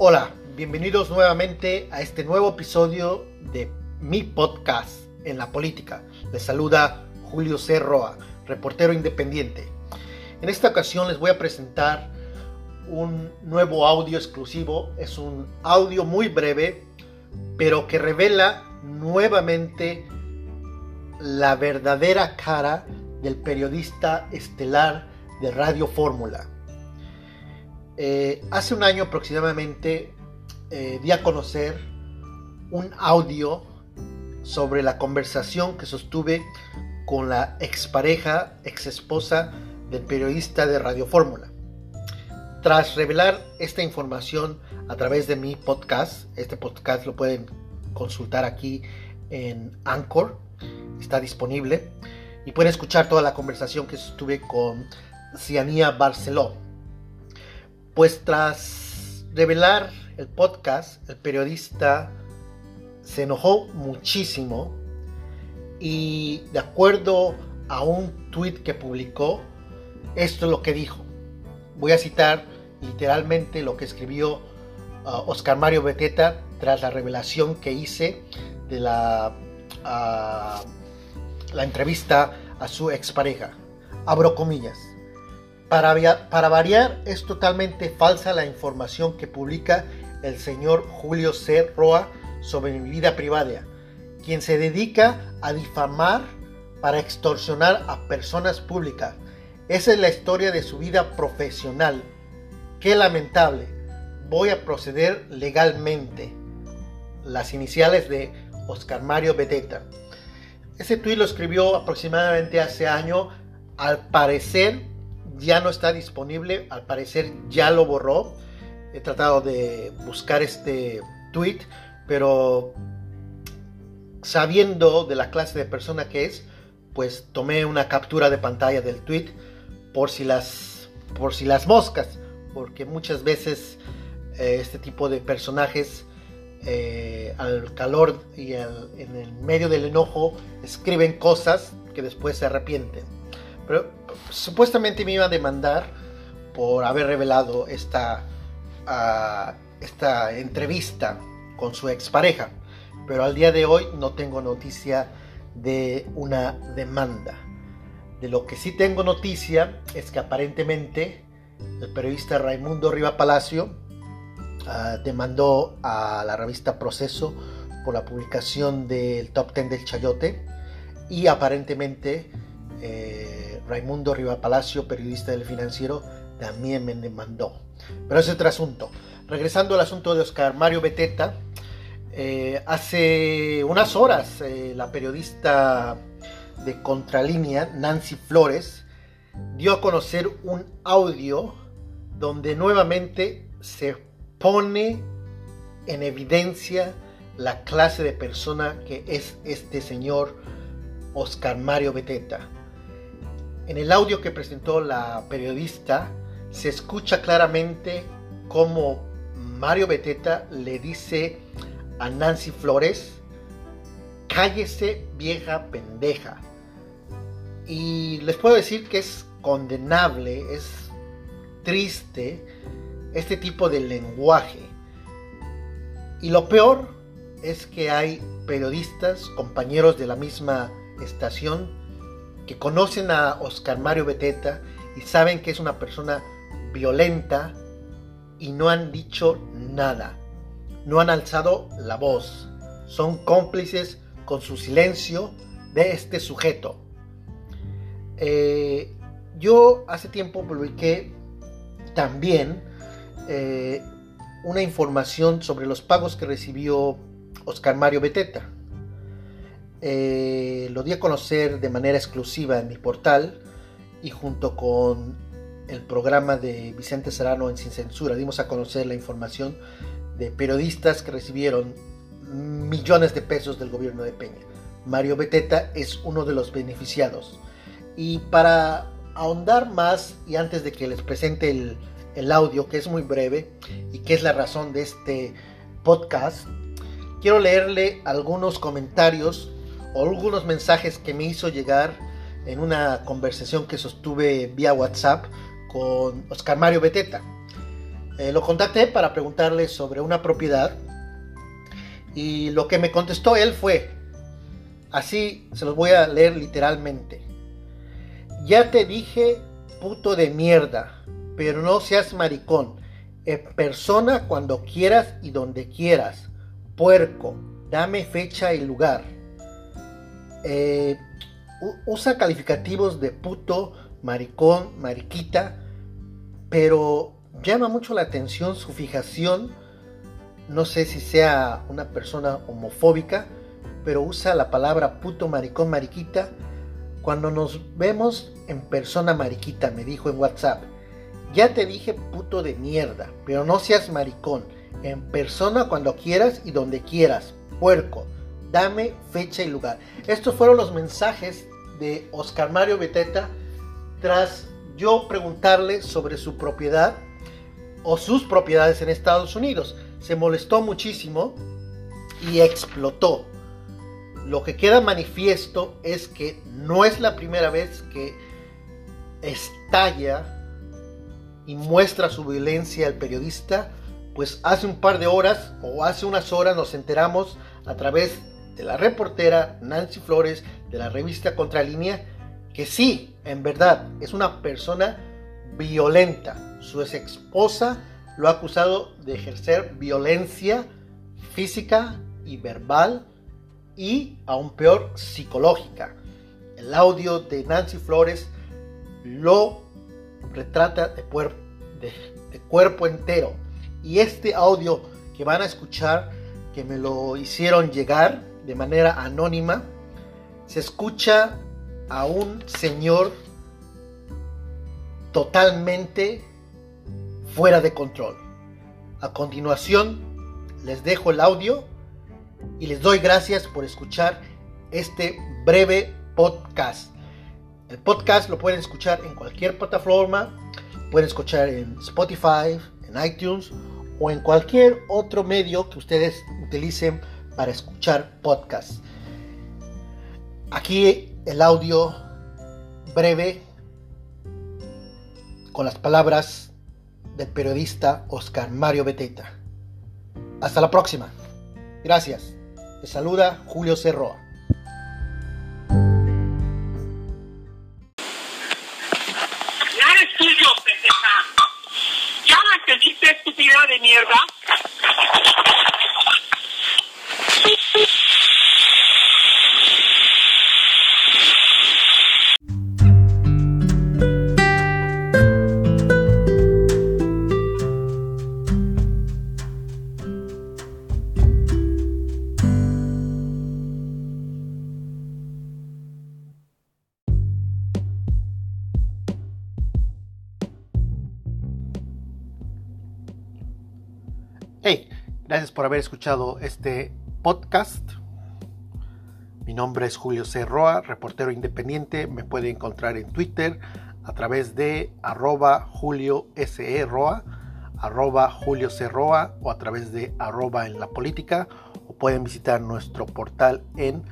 Hola, bienvenidos nuevamente a este nuevo episodio de mi podcast en la política. Les saluda Julio C. Roa, reportero independiente. En esta ocasión les voy a presentar un nuevo audio exclusivo. Es un audio muy breve, pero que revela nuevamente la verdadera cara del periodista estelar de Radio Fórmula eh, hace un año aproximadamente eh, di a conocer un audio sobre la conversación que sostuve con la expareja, ex esposa del periodista de Radio Fórmula. Tras revelar esta información a través de mi podcast, este podcast lo pueden consultar aquí en Anchor, está disponible, y pueden escuchar toda la conversación que sostuve con Cianía Barceló pues tras revelar el podcast, el periodista se enojó muchísimo y de acuerdo a un tweet que publicó, esto es lo que dijo. Voy a citar literalmente lo que escribió uh, Oscar Mario Beteta tras la revelación que hice de la, uh, la entrevista a su expareja. Abro comillas. Para, variar, es totalmente falsa la información que publica el señor Julio C. Roa sobre mi vida privada, quien se dedica a difamar para extorsionar a personas públicas. Esa es la historia de su vida profesional. Qué lamentable. Voy a proceder legalmente. Las iniciales de Oscar Mario Beteta. Ese tuit lo escribió aproximadamente hace año. Al parecer, ya no está disponible, al parecer ya lo borró. He tratado de buscar este tweet, pero sabiendo de la clase de persona que es, pues tomé una captura de pantalla del tweet por si las por si las moscas, porque muchas veces eh, este tipo de personajes eh, al calor y en el medio del enojo escriben cosas que después se arrepienten. Pero supuestamente me iba a demandar por haber revelado esta, ah, esta entrevista con su expareja. Pero al día de hoy no tengo noticia de una demanda. De lo que sí tengo noticia es que aparentemente el periodista Raimundo Riva Palacio ah, demandó a la revista Proceso por la publicación del top 10 del Chayote y aparentemente eh, Raimundo Riva Palacio, periodista del financiero, también me demandó. Pero es otro asunto. Regresando al asunto de Oscar Mario Beteta, eh, hace unas horas eh, la periodista de Contralínea, Nancy Flores, dio a conocer un audio donde nuevamente se pone en evidencia la clase de persona que es este señor Oscar Mario Beteta. En el audio que presentó la periodista se escucha claramente cómo Mario Beteta le dice a Nancy Flores, cállese vieja pendeja. Y les puedo decir que es condenable, es triste este tipo de lenguaje. Y lo peor es que hay periodistas, compañeros de la misma estación, que conocen a Oscar Mario Beteta y saben que es una persona violenta y no han dicho nada. No han alzado la voz. Son cómplices con su silencio de este sujeto. Eh, yo hace tiempo publiqué también eh, una información sobre los pagos que recibió Oscar Mario Beteta. Eh, lo di a conocer de manera exclusiva en mi portal y junto con el programa de Vicente Serrano en Sin Censura dimos a conocer la información de periodistas que recibieron millones de pesos del gobierno de Peña. Mario Beteta es uno de los beneficiados. Y para ahondar más y antes de que les presente el, audio, que es muy breve y que es la razón de este podcast, quiero leerle algunos comentarios algunos mensajes que me hizo llegar en una conversación que sostuve vía WhatsApp con Oscar Mario Beteta. Eh, lo contacté para preguntarle sobre una propiedad y lo que me contestó él fue, así se los voy a leer literalmente. Ya te dije puto de mierda, pero no seas maricón. En persona cuando quieras y donde quieras. Puerco, dame fecha y lugar. Eh, usa calificativos de puto, maricón, mariquita, pero llama mucho la atención su fijación. No sé si sea una persona homofóbica, pero usa la palabra puto, maricón, mariquita. Cuando nos vemos en persona, mariquita, me dijo en WhatsApp. Ya te dije puto de mierda, pero no seas maricón. En persona cuando quieras y donde quieras. Puerco. Dame fecha y lugar. Estos fueron los mensajes de Oscar Mario Beteta tras yo preguntarle sobre su propiedad o sus propiedades en Estados Unidos. Se molestó muchísimo y explotó. Lo que queda manifiesto es que no es la primera vez que estalla y muestra su violencia al periodista, pues hace un par de horas o hace unas horas nos enteramos a través de la reportera Nancy Flores de la revista Contralínea que sí, en verdad, es una persona violenta. Su ex esposa lo ha acusado de ejercer violencia física y verbal y aún peor psicológica. El audio de Nancy Flores lo retrata de, de, cuerpo entero. Y este audio que van a escuchar, que me lo hicieron llegar de manera anónima, se escucha a un señor totalmente fuera de control. A continuación, les dejo el audio y les doy gracias por escuchar este breve podcast. El podcast lo pueden escuchar en cualquier plataforma, pueden escuchar en Spotify, en iTunes o en cualquier otro medio que ustedes utilicen para escuchar podcasts. Aquí el audio breve con las palabras del periodista Oscar Mario Beteta. Hasta la próxima. Gracias. Te saluda Julio Cerroa. Ya eres tuyo, pendeja. ¿Ya entendiste, estúpida de mierda? Hey, gracias por haber escuchado este podcast. Mi nombre es Julio C. Roa, reportero independiente. Me puede encontrar en Twitter a través de arroba Julio S. E. Roa, arroba Julio C. Roa o a través de arroba en la política o pueden visitar nuestro portal en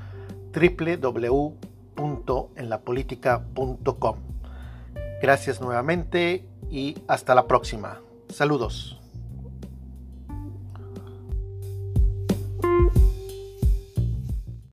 www.enlapolitica.com. Gracias nuevamente y hasta la próxima. Saludos.